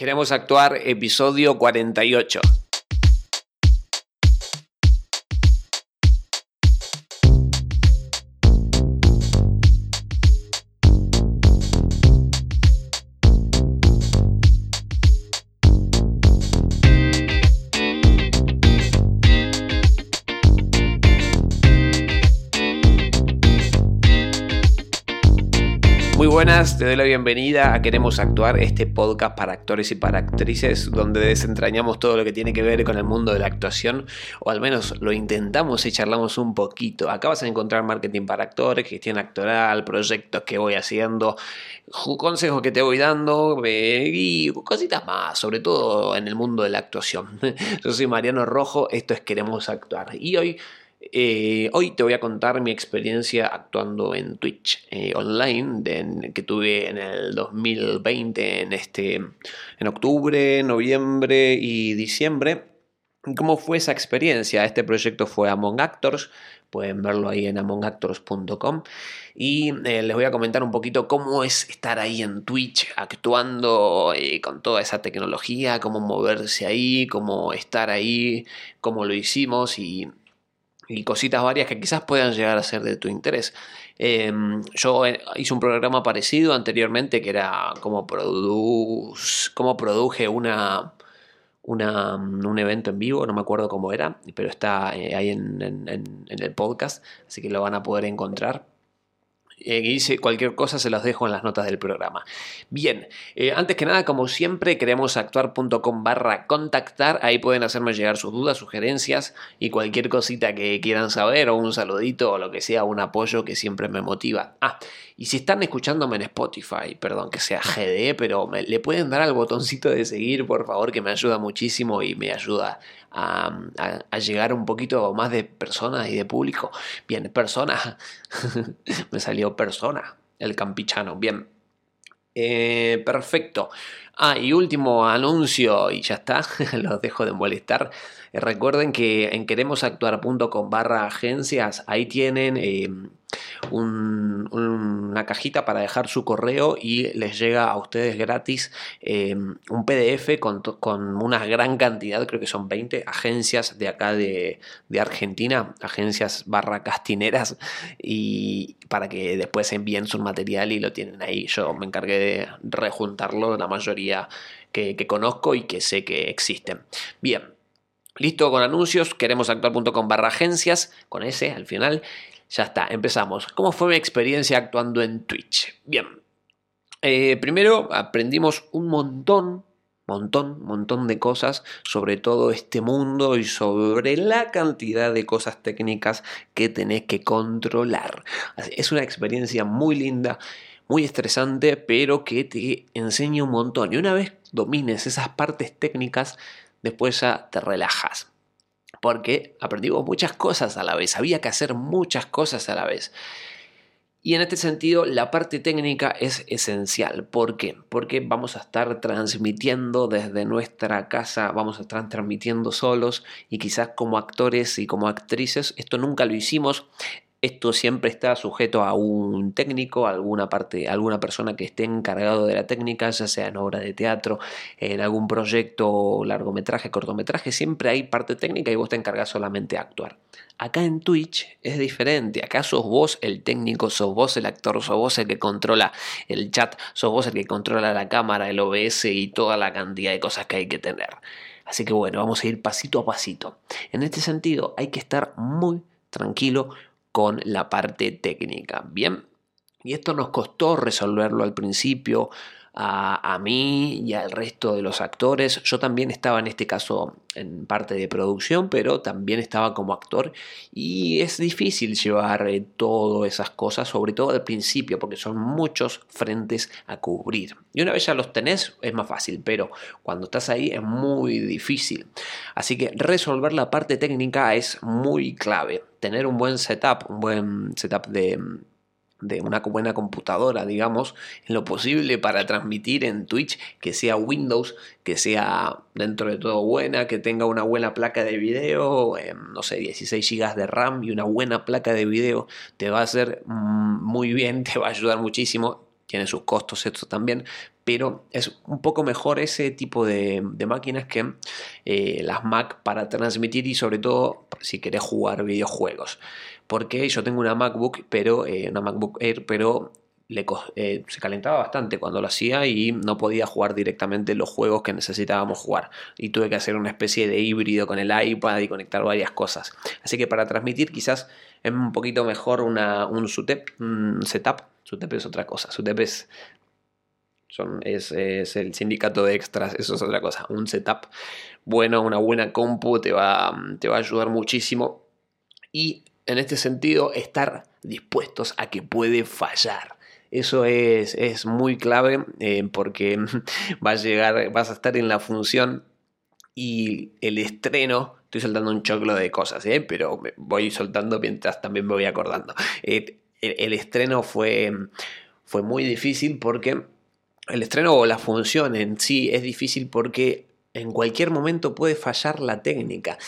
Queremos actuar episodio 48. Buenas, te doy la bienvenida a Queremos Actuar, este podcast para actores y para actrices, donde desentrañamos todo lo que tiene que ver con el mundo de la actuación, o al menos lo intentamos y charlamos un poquito. Acá vas a encontrar marketing para actores, gestión actoral, proyectos que voy haciendo, consejos que te voy dando eh, y cositas más, sobre todo en el mundo de la actuación. Yo soy Mariano Rojo, esto es Queremos Actuar. Y hoy eh, hoy te voy a contar mi experiencia actuando en Twitch eh, online que tuve en el 2020, en, este, en octubre, noviembre y diciembre. ¿Cómo fue esa experiencia? Este proyecto fue Among Actors, pueden verlo ahí en amongactors.com y eh, les voy a comentar un poquito cómo es estar ahí en Twitch actuando con toda esa tecnología, cómo moverse ahí, cómo estar ahí, cómo lo hicimos y y cositas varias que quizás puedan llegar a ser de tu interés. Em, yo eh, hice un programa parecido anteriormente que era como, como produje una, una, un evento en vivo, no me acuerdo cómo era, pero está eh, ahí en, en, el podcast, así que lo van a poder encontrar. Eh, cualquier cosa se los dejo en las notas del programa. Bien, eh, antes que nada, como siempre, queremos actuar.com barra contactar. Ahí pueden hacerme llegar sus dudas, sugerencias y cualquier cosita que quieran saber o un saludito o lo que sea, un apoyo que siempre me motiva. Ah, y si están escuchándome en Spotify, perdón que sea GD, pero le pueden dar al botoncito de seguir, por favor, que me ayuda muchísimo y me ayuda a, llegar un poquito más de personas y de público. Bien, personas. me salió persona, el campichano. Bien. Eh, perfecto. Ah, y último anuncio, y ya está, los dejo de molestar. Eh, recuerden que en queremosactuar.com barra agencias, ahí tienen eh, una cajita para dejar su correo y les llega a ustedes gratis eh, un PDF con, una gran cantidad, creo que son 20 agencias de acá de, Argentina, agencias barra castineras, y para que después envíen su material y lo tienen ahí. Yo me encargué de rejuntarlo, la mayoría que, que conozco y que sé que existen. Bien. Listo con anuncios, queremos actuar.com barra agencias, con ese al final. Ya está, empezamos. ¿Cómo fue mi experiencia actuando en Twitch? Bien, eh, primero aprendimos un montón, montón, montón de cosas sobre todo este mundo y sobre la cantidad de cosas técnicas que tenés que controlar. Es una experiencia muy linda, muy estresante, pero que te enseña un montón. Y una vez domines esas partes técnicas, después ya te relajas porque aprendimos muchas cosas a la vez, había que hacer muchas cosas a la vez. Y en este sentido, la parte técnica es esencial. ¿Por qué? Porque vamos a estar transmitiendo desde nuestra casa, vamos a estar transmitiendo solos y quizás como actores y como actrices, esto nunca lo hicimos esto siempre está sujeto a un técnico, alguna parte, alguna persona que esté encargado de la técnica, ya sea en obra de teatro, en algún proyecto, largometraje, cortometraje, siempre hay parte técnica y vos te encargas solamente de actuar. Acá en Twitch es diferente, acá sos vos el técnico, sos vos el actor, sos vos el que controla el chat, sos vos el que controla la cámara, el OBS y toda la cantidad de cosas que hay que tener. Así que bueno, vamos a ir pasito a pasito. En este sentido, hay que estar muy tranquilo, con la parte técnica. Bien, y esto nos costó resolverlo al principio a, mí y al resto de los actores. Yo también estaba en este caso en parte de producción, pero también estaba como actor y es difícil llevar eh, todas esas cosas, sobre todo al principio, porque son muchos frentes a cubrir. Y una vez ya los tenés es más fácil, pero cuando estás ahí es muy difícil. Así que resolver la parte técnica es muy clave. Tener un buen setup, un buen setup de de una buena computadora, digamos, en lo posible para transmitir en Twitch que sea Windows, que sea dentro de todo buena, que tenga una buena placa de video, em, no sé, 16 GB de RAM y una buena placa de video, te va a hacer mm, muy bien, te va a ayudar muchísimo. tiene sus costos esto también, pero es un poco mejor ese tipo de, máquinas que eh, las Mac para transmitir y sobre todo si querés jugar videojuegos. Porque yo tengo una MacBook, pero eh, una MacBook Air, pero eh, se calentaba bastante cuando lo hacía y no podía jugar directamente los juegos que necesitábamos jugar. Y tuve que hacer una especie de híbrido con el iPad y conectar varias cosas. Así que para transmitir quizás es un poquito mejor una, un, un setup. SUTEP es otra cosa. SUTEP es, es, es, el sindicato de extras, eso es otra cosa. Un setup bueno, una buena compu te va, te va a ayudar muchísimo. Y en este sentido, estar dispuestos a que puede fallar. Eso es, muy clave eh, porque va a llegar, vas a estar en la función y el estreno, estoy soltando un choclo de cosas, ¿eh? pero voy soltando mientras también me voy acordando. Eh, el, estreno fue, fue muy difícil porque el estreno o la función en sí es difícil porque en cualquier momento puede fallar la técnica.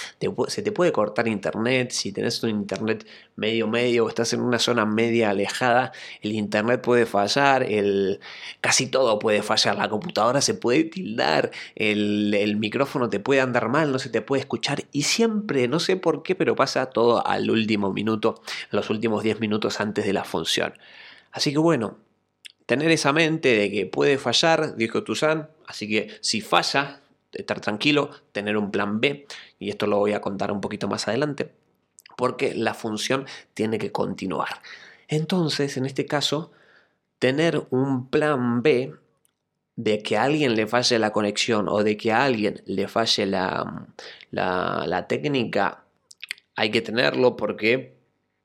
se te puede cortar internet. Si tenés un internet medio medio o estás en una zona media alejada, el internet puede fallar. El, casi todo puede fallar. La computadora se puede tildar. El, el micrófono te puede andar mal, no se te puede escuchar. Y siempre, no sé por qué, pero pasa todo al último minuto, los últimos 10 minutos antes de la función. Así que bueno, tener esa mente de que puede fallar, dijo Tuzán. Así que si falla, estar tranquilo, tener un plan B, y esto lo voy a contar un poquito más adelante, porque la función tiene que continuar. Entonces, en este caso, tener un plan B de que a alguien le falle la conexión o de que a alguien le falle la, la, técnica, hay que tenerlo porque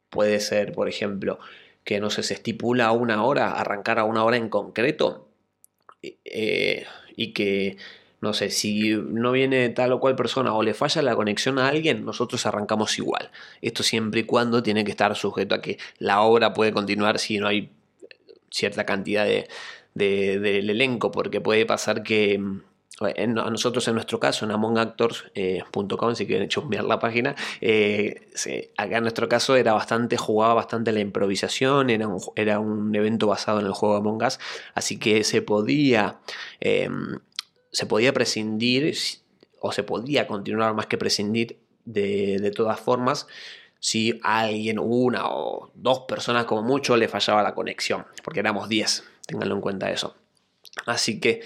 puede ser, por ejemplo, que no se estipula una hora, arrancar a una hora en concreto eh, y que no sé, si no viene tal o cual persona o le falla la conexión a alguien, nosotros arrancamos igual. Esto siempre y cuando tiene que estar sujeto a que la obra puede continuar si no hay cierta cantidad de, del elenco, porque puede pasar que a nosotros en nuestro caso en amongactors.com, si quieren chusmear la página, eh, acá en nuestro caso era bastante, jugaba bastante la improvisación, era un, era un evento basado en el juego Among Us, así que se podía em, se podía prescindir o se podía continuar más que prescindir de, todas formas si alguien, una o dos personas como mucho, le fallaba la conexión, porque éramos 10, ténganlo en cuenta eso. Así que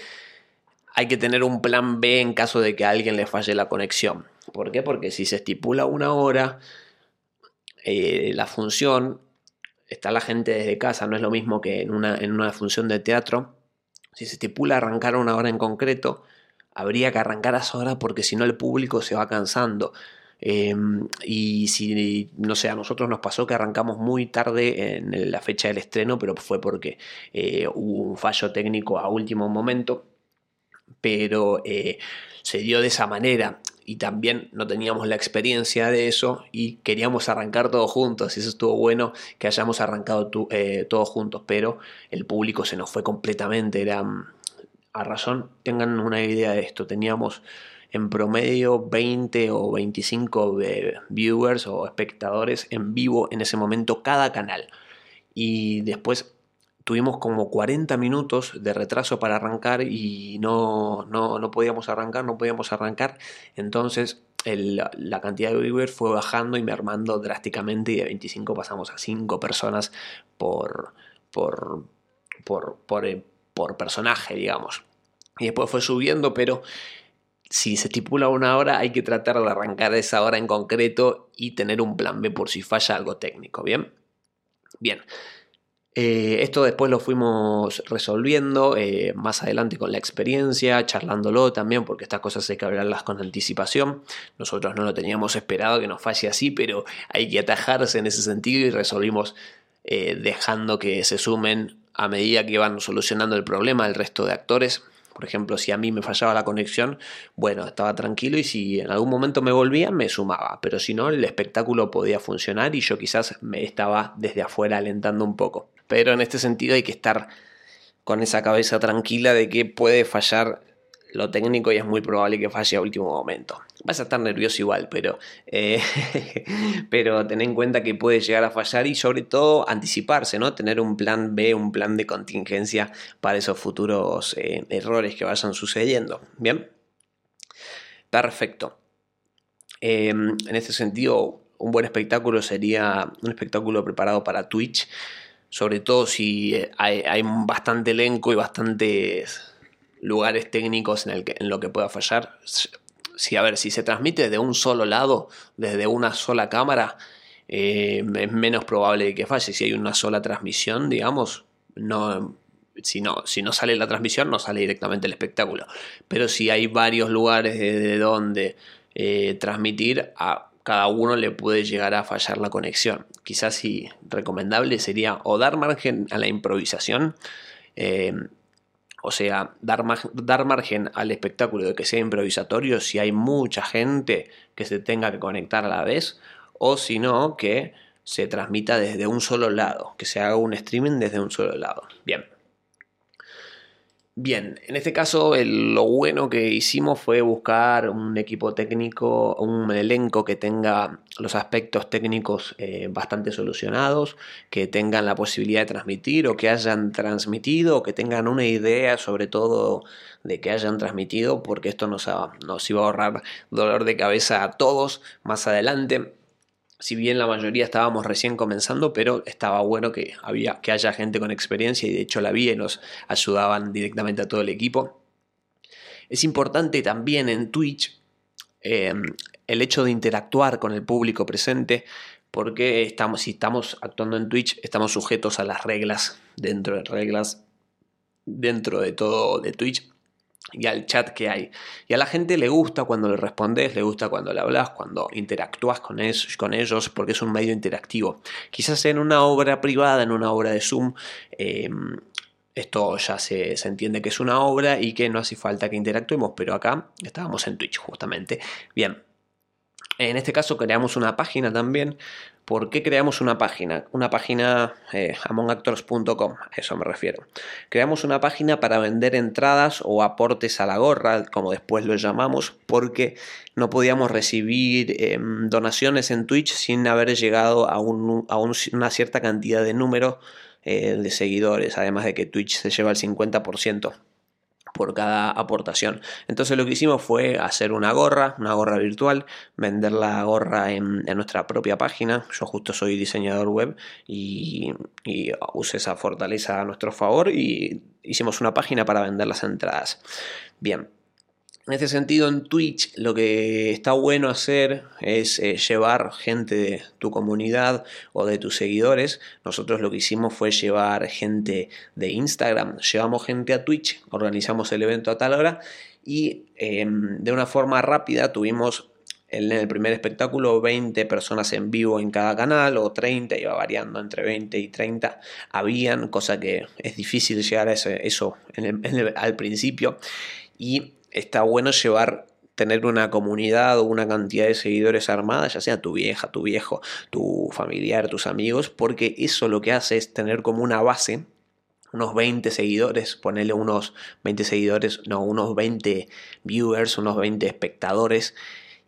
hay que tener un plan B en caso de que a alguien le falle la conexión. ¿Por qué? Porque si se estipula una hora, eh, la función, está la gente desde casa, no es lo mismo que en una, en una función de teatro, si se estipula arrancar una hora en concreto, habría que arrancar a esa hora porque si no el público se va cansando. Em, y si, no sé, a nosotros nos pasó que arrancamos muy tarde en la fecha del estreno, pero fue porque eh, hubo un fallo técnico a último momento, pero eh, se dio de esa manera y también no teníamos la experiencia de eso y queríamos arrancar todos juntos y eso estuvo bueno que hayamos arrancado eh, todos juntos, pero el público se nos fue completamente, era a razón, tengan una idea de esto, teníamos en promedio 20 o 25 eh, viewers o espectadores en vivo en ese momento cada canal y después tuvimos como 40 minutos de retraso para arrancar y no, no, podíamos arrancar, no podíamos arrancar. Entonces la cantidad de viewers fue bajando y mermando drásticamente y de 25 pasamos a 5 personas por, por, por, por, eh, por personaje, digamos. Y después fue subiendo, pero si se estipula una hora, hay que tratar de arrancar esa hora en concreto y tener un plan B por si falla algo técnico, ¿bien? Bien. Eh, esto después lo fuimos resolviendo eh, más adelante con la experiencia, charlándolo también, porque estas cosas hay que hablarlas con anticipación. Nosotros no lo teníamos esperado que nos falle así, pero hay que atajarse en ese sentido y resolvimos eh, dejando que se sumen a medida que iban solucionando el problema el resto de actores. Por ejemplo, si a mí me fallaba la conexión, bueno, estaba tranquilo y si en algún momento me volvía, me sumaba. Pero si no, el espectáculo podía funcionar y yo quizás me estaba desde afuera alentando un poco. Pero en este sentido hay que estar con esa cabeza tranquila de que puede fallar lo técnico y es muy probable que falle a último momento. Vas a estar nervioso igual, pero, eh, pero ten en cuenta que puede llegar a fallar y sobre todo anticiparse, ¿no? Tener un plan B, un plan de contingencia para esos futuros eh, errores que vayan sucediendo. Bien. Perfecto. Em, en este sentido, un buen espectáculo sería un espectáculo preparado para Twitch, sobre todo si hay, hay bastante elenco y bastantes lugares técnicos en, el que, en lo que pueda fallar. Si, a ver, si se transmite de un solo lado, desde una sola cámara, eh, es menos probable que falle. Si hay una sola transmisión, digamos, no, si, no, si no sale la transmisión, no sale directamente el espectáculo. Pero si hay varios lugares de donde eh, transmitir, a cada uno le puede llegar a fallar la conexión. Quizás si recomendable sería o dar margen a la improvisación. Eh, o sea, dar, dar margen al espectáculo de que sea improvisatorio si hay mucha gente que se tenga que conectar a la vez, o si no, que se transmita desde un solo lado, que se haga un streaming desde un solo lado. Bien. Bien, en este caso lo bueno que hicimos fue buscar un equipo técnico, un elenco que tenga los aspectos técnicos eh, bastante solucionados, que tengan la posibilidad de transmitir o que hayan transmitido o que tengan una idea sobre todo de que hayan transmitido, porque esto nos, nos iba a ahorrar dolor de cabeza a todos más adelante si bien la mayoría estábamos recién comenzando, pero estaba bueno que, había, que haya gente con experiencia y de hecho la vi y nos ayudaban directamente a todo el equipo. Es importante también en Twitch em, el hecho de interactuar con el público presente, porque estamos, si estamos actuando en Twitch, estamos sujetos a las reglas dentro de reglas dentro de todo de Twitch y al chat que hay. Y a la gente le gusta cuando le respondes, le gusta cuando le hablas, cuando interactúas con, con ellos, porque es un medio interactivo. Quizás en una obra privada, en una obra de Zoom, em, esto ya se, se, entiende que es una obra y que no hace falta que interactuemos, pero acá estábamos en Twitch justamente. Bien, en este caso creamos una página también. ¿Por qué creamos una página? Una página eh, amongactors.com, a eso me refiero. Creamos una página para vender entradas o aportes a la gorra, como después lo llamamos, porque no podíamos recibir em, donaciones en Twitch sin haber llegado a, una cierta cantidad de número eh, de seguidores, además de que Twitch se lleva el 50% por cada aportación. Entonces lo que hicimos fue hacer una gorra, una gorra virtual, vender la gorra en, nuestra propia página. Yo justo soy diseñador web y, y usé esa fortaleza a nuestro favor y hicimos una página para vender las entradas. Bien, en este sentido, en Twitch lo que está bueno hacer es eh, llevar gente de tu comunidad o de tus seguidores. Nosotros lo que hicimos fue llevar gente de Instagram. Llevamos gente a Twitch, organizamos el evento a tal hora y em, de una forma rápida tuvimos en el primer espectáculo 20 personas en vivo en cada canal o 30, iba variando entre 20 y 30 habían, cosa que es difícil llegar a eso al principio y está bueno llevar tener una comunidad o una cantidad de seguidores armada, ya sea tu vieja, tu viejo, tu familiar, tus amigos, porque eso lo que hace es tener como una base, unos 20 seguidores, ponerle unos 20 seguidores, no, unos 20 viewers, unos 20 espectadores,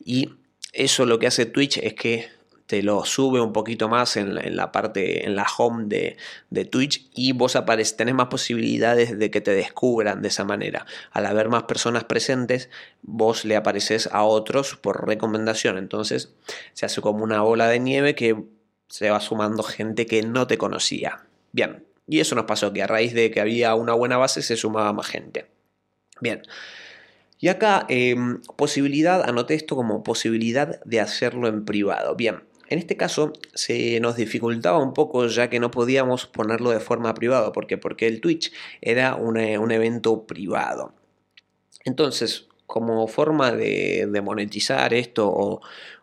y eso lo que hace Twitch es que te lo sube un poquito más en, la parte, en la home de, Twitch y vos apareces, tenés más posibilidades de que te descubran de esa manera. Al haber más personas presentes, vos le apareces a otros por recomendación. Entonces se hace como una bola de nieve que se va sumando gente que no te conocía. Bien, y eso nos pasó, que a raíz de que había una buena base se sumaba más gente. Bien. Y acá, em, posibilidad, anoté esto como posibilidad de hacerlo en privado. Bien, en este caso se nos dificultaba un poco ya que no podíamos ponerlo de forma privada. ¿Por qué? Porque el Twitch era un, evento privado. Entonces, como forma de, monetizar esto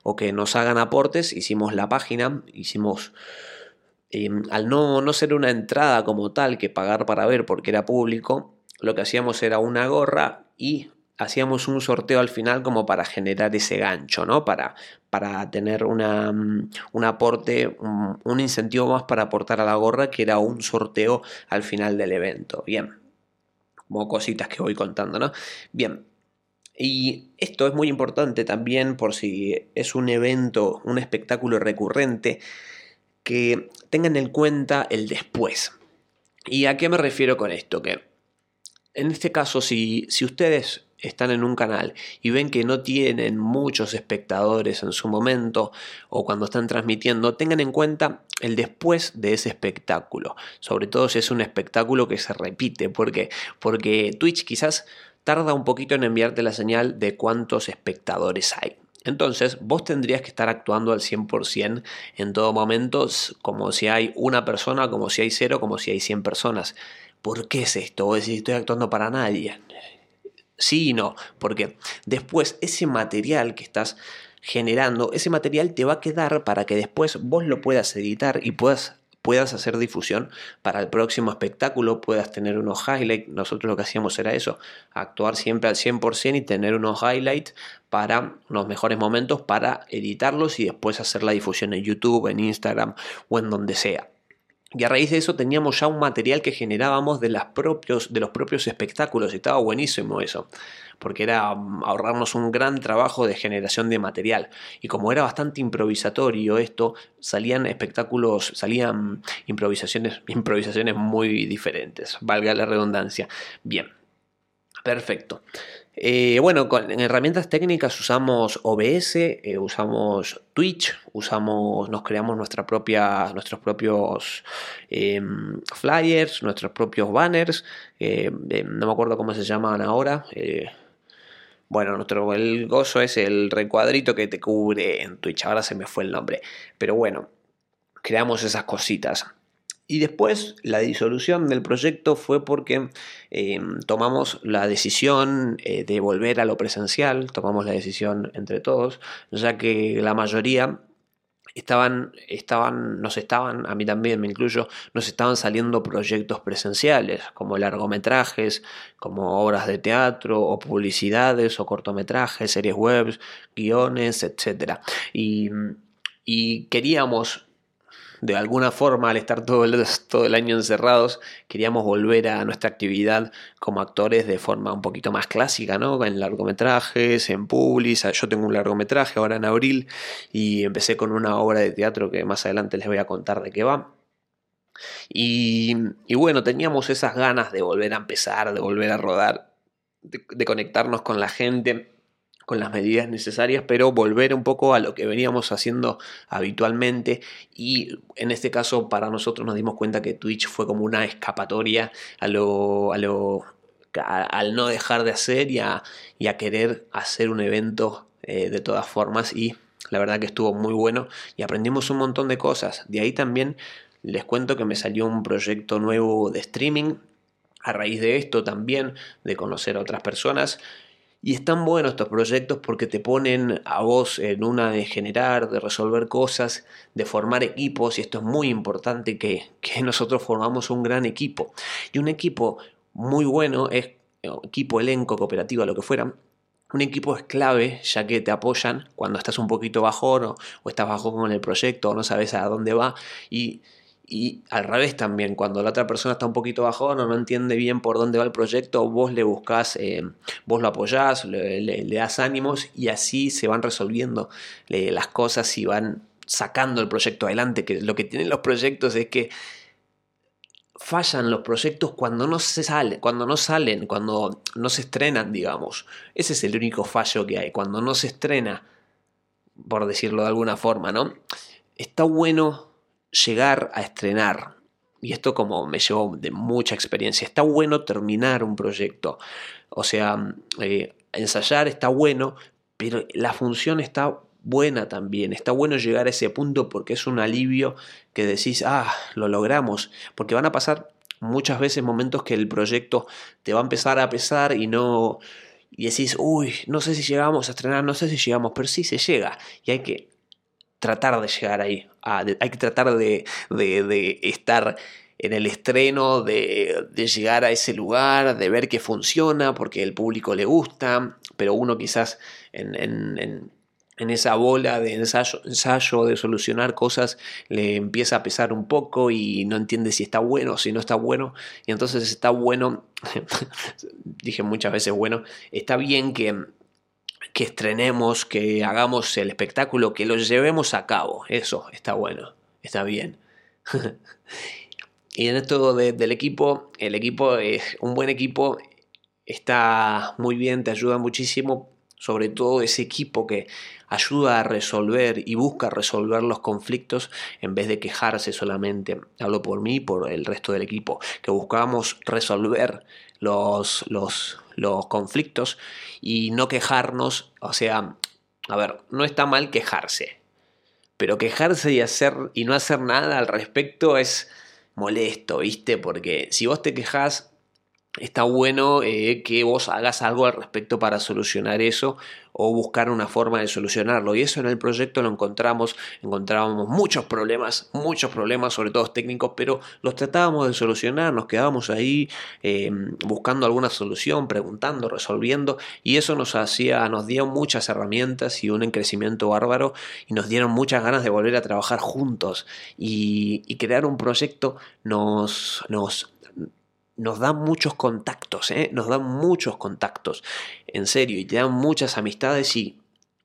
o, que nos hagan aportes, hicimos la página, hicimos... Em, al no, no ser una entrada como tal que pagar para ver porque era público, lo que hacíamos era una gorra y hacíamos un sorteo al final como para generar ese gancho, ¿no? Para, para tener mm, un aporte, un, incentivo más para aportar a la gorra, que era un sorteo al final del evento. Bien, como cositas que voy contando, ¿no? Bien, Y esto es muy importante también por si es un evento, un espectáculo recurrente, que tengan en cuenta el después. ¿Y a qué me refiero con esto? Que en este caso, si, si ustedes están en un canal y ven que no tienen muchos espectadores en su momento o cuando están transmitiendo, tengan en cuenta el después de ese espectáculo. Sobre todo si es un espectáculo que se repite. ¿Por Porque Twitch quizás tarda un poquito en enviarte la señal de cuántos espectadores hay. Entonces, vos tendrías que estar actuando al 100% en todo momento, como si hay una persona, como si hay cero, como si hay 100 personas. ¿Por qué es esto? Vos decís, estoy actuando para nadie. Sí y no, porque después ese material que estás generando, ese material te va a quedar para que después vos lo puedas editar y puedas puedas hacer difusión para el próximo espectáculo, puedas tener unos highlights. Nosotros lo que hacíamos era eso, actuar siempre al 100% y tener unos highlights para los mejores momentos para editarlos y después hacer la difusión en YouTube, en Instagram o en donde sea. Y a raíz de eso teníamos ya un material que generábamos de, las propios, de los propios espectáculos y estaba buenísimo eso, porque era mm, ahorrarnos un gran trabajo de generación de material. Y como era bastante improvisatorio esto, salían espectáculos, salían improvisaciones, improvisaciones muy diferentes, valga la redundancia. Bien, perfecto. Eh, bueno, con herramientas técnicas usamos OBS, eh, usamos Twitch, usamos, nos creamos nuestros propios em, flyers, nuestros propios banners, eh, no me acuerdo cómo se llaman ahora. bueno, nuestro, el gozo es el recuadrito que te cubre en Twitch, ahora se me fue el nombre. Pero bueno, creamos esas cositas. Y después la disolución del proyecto fue porque em, tomamos la decisión eh, de volver a lo presencial, tomamos la decisión entre todos, ya que la mayoría estaban, estaban, nos estaban, a mí también me incluyo, nos estaban saliendo proyectos presenciales, como largometrajes, como obras de teatro, o publicidades, o cortometrajes, series web, guiones, etc. Y queríamos de alguna forma, al estar todo el, todo el año encerrados, queríamos volver a nuestra actividad como actores de forma un poquito más clásica, ¿no? En largometrajes, en publis. Yo tengo un largometraje ahora en abril y empecé con una obra de teatro que más adelante les voy a contar de qué va. Y, bueno, teníamos esas ganas de volver a empezar, de volver a rodar, de conectarnos con la gente con las medidas necesarias, pero volver un poco a lo que veníamos haciendo habitualmente. Y en este caso para nosotros nos dimos cuenta que Twitch fue como una escapatoria a lo, a lo al no dejar de hacer y a, querer hacer un evento eh, de todas formas. Y la verdad que estuvo muy bueno y aprendimos un montón de cosas. De ahí también les cuento que me salió un proyecto nuevo de streaming. A raíz de esto también, de conocer a otras personas y están buenos estos proyectos porque te ponen a vos en una de generar, de resolver cosas, de formar equipos, y esto es muy importante que, nosotros formamos un gran equipo. Y un equipo muy bueno es equipo, elenco, cooperativa, lo que fuera, un equipo es clave ya que te apoyan cuando estás un poquito bajón o, o, estás bajo con el proyecto o no sabes a dónde va y y al revés también, cuando la otra persona está un poquito bajón o no entiende bien por dónde va el proyecto, vos le buscás, eh, vos lo apoyás, le, das ánimos y así se van resolviendo las cosas y van sacando el proyecto adelante. Que lo que tienen los proyectos es que fallan los proyectos cuando no se sale, cuando no salen, cuando no se estrenan, digamos. Ese es el único fallo que hay, cuando no se estrena, por decirlo de alguna forma, ¿no? Está bueno llegar a estrenar. Y esto como me llevó de mucha experiencia. Está bueno terminar un proyecto. O sea, eh, ensayar está bueno, pero la función está buena también. Está bueno llegar a ese punto porque es un alivio que decís, ah, lo logramos. Porque van a pasar muchas veces momentos que el proyecto te va a empezar a pesar y no... Y decís, uy, no sé si llegamos a estrenar, no sé si llegamos, pero sí se llega. Y hay que tratar de llegar ahí. Hay que tratar de, estar en el estreno, de, llegar a ese lugar, de ver que funciona, porque el público le gusta, pero uno quizás en, esa bola de ensayo, ensayo, de solucionar cosas, le empieza a pesar un poco y no entiende si está bueno o si no está bueno. Y entonces está bueno, dije muchas veces bueno, está bien que que estrenemos, que hagamos el espectáculo, que lo llevemos a cabo. Eso está bueno, está bien. y en esto del equipo, el equipo es un buen equipo, está muy bien, te ayuda muchísimo, sobre todo ese equipo que ayuda a resolver y busca resolver los conflictos en vez de quejarse solamente. Hablo por mí y por el resto del equipo, que buscamos resolver los, los, los conflictos y no quejarnos, o sea, a ver, no está mal quejarse, pero quejarse y hacer y no hacer nada al respecto es molesto, ¿viste? Porque si vos te quejas está bueno eh, que vos hagas algo al respecto para solucionar eso o buscar una forma de solucionarlo. Y eso en el proyecto lo encontramos, encontrábamos muchos problemas, muchos problemas, sobre todo técnicos, pero los tratábamos de solucionar, nos quedábamos ahí em, buscando alguna solución, preguntando, resolviendo, y eso nos hacía, nos dio muchas herramientas y un crecimiento bárbaro, y nos dieron muchas ganas de volver a trabajar juntos. Y, y crear un proyecto nos, nos nos dan muchos contactos, ¿eh? nos dan muchos contactos, en serio, y te dan muchas amistades y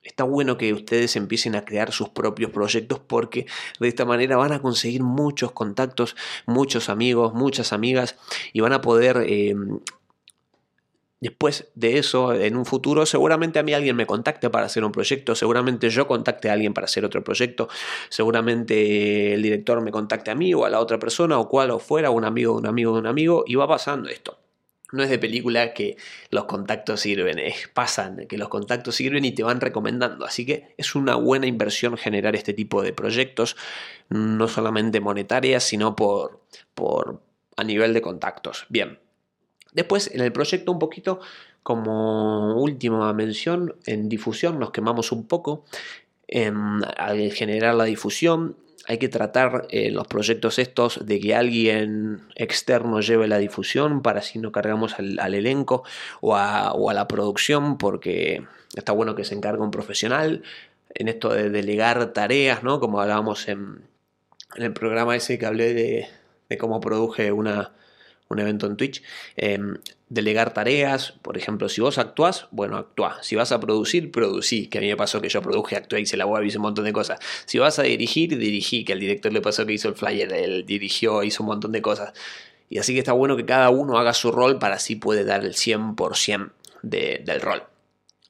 está bueno que ustedes empiecen a crear sus propios proyectos porque de esta manera van a conseguir muchos contactos, muchos amigos, muchas amigas y van a poder eh, Después de eso, en un futuro, seguramente a mí alguien me contacte para hacer un proyecto, seguramente yo contacte a alguien para hacer otro proyecto, seguramente el director me contacte a mí o a la otra persona o cual o fuera, un amigo un amigo un amigo, y va pasando esto. No es de película que los contactos sirven, pasan, que los contactos sirven y te van recomendando. Así que es una buena inversión generar este tipo de proyectos, no solamente monetarias, sino por, por a nivel de contactos. Bien, Después, en el proyecto un poquito, como última mención, en difusión nos quemamos un poco. al generar la difusión, hay que tratar en los proyectos estos de que alguien externo lleve la difusión para así no cargamos al, elenco o a, la producción porque está bueno que se encargue un profesional en esto de delegar tareas, ¿no? Como hablábamos en, el programa ese que hablé de cómo produje una, un evento en Twitch, em, delegar tareas, por ejemplo, si vos actuás, bueno, actúa. Si vas a producir, producí, que a mí me pasó que yo produje, actué, hice la web, hice un montón de cosas. Si vas a dirigir, dirigí, que al director le pasó que hizo el flyer, él dirigió, hizo un montón de cosas. Y así que está bueno que cada uno haga su rol para así puede dar el 100% del rol.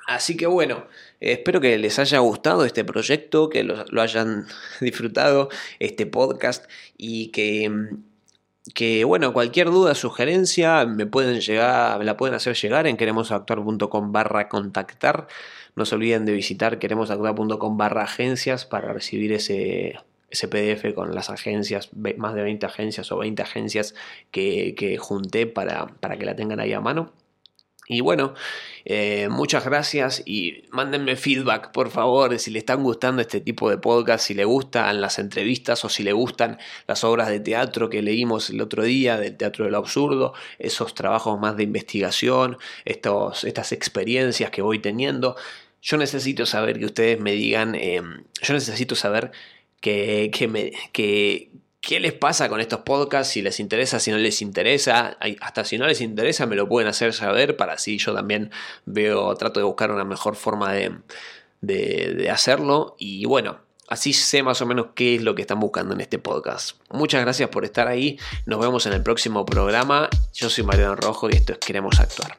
Así que bueno, espero que les haya gustado este proyecto, que lo hayan disfrutado, este podcast y que em, que bueno, cualquier duda, sugerencia, me pueden llegar, me la pueden hacer llegar en queremosactuar.com barra contactar. No se olviden de visitar queremosactuar.com barra agencias para recibir ese, ese PDF con las agencias, más de 20 agencias o 20 agencias que, que junté para, para que la tengan ahí a mano. Y bueno, eh, muchas gracias y mándenme feedback, por favor, si le están gustando este tipo de podcast, si le gustan las entrevistas o si le gustan las obras de teatro que leímos el otro día, del Teatro del Absurdo, esos trabajos más de investigación, estos, estas experiencias que voy teniendo. Yo necesito saber que ustedes me digan, eh, yo necesito saber que, que, me, que, ¿Qué les pasa con estos podcasts? Si les interesa, si no les interesa. Hasta si no les interesa, me lo pueden hacer saber para así yo también veo, trato de buscar una mejor forma de, de, hacerlo. Y bueno, así sé más o menos qué es lo que están buscando en este podcast. Muchas gracias por estar ahí. Nos vemos en el próximo programa. Yo soy Mariano Rojo y esto es Queremos Actuar.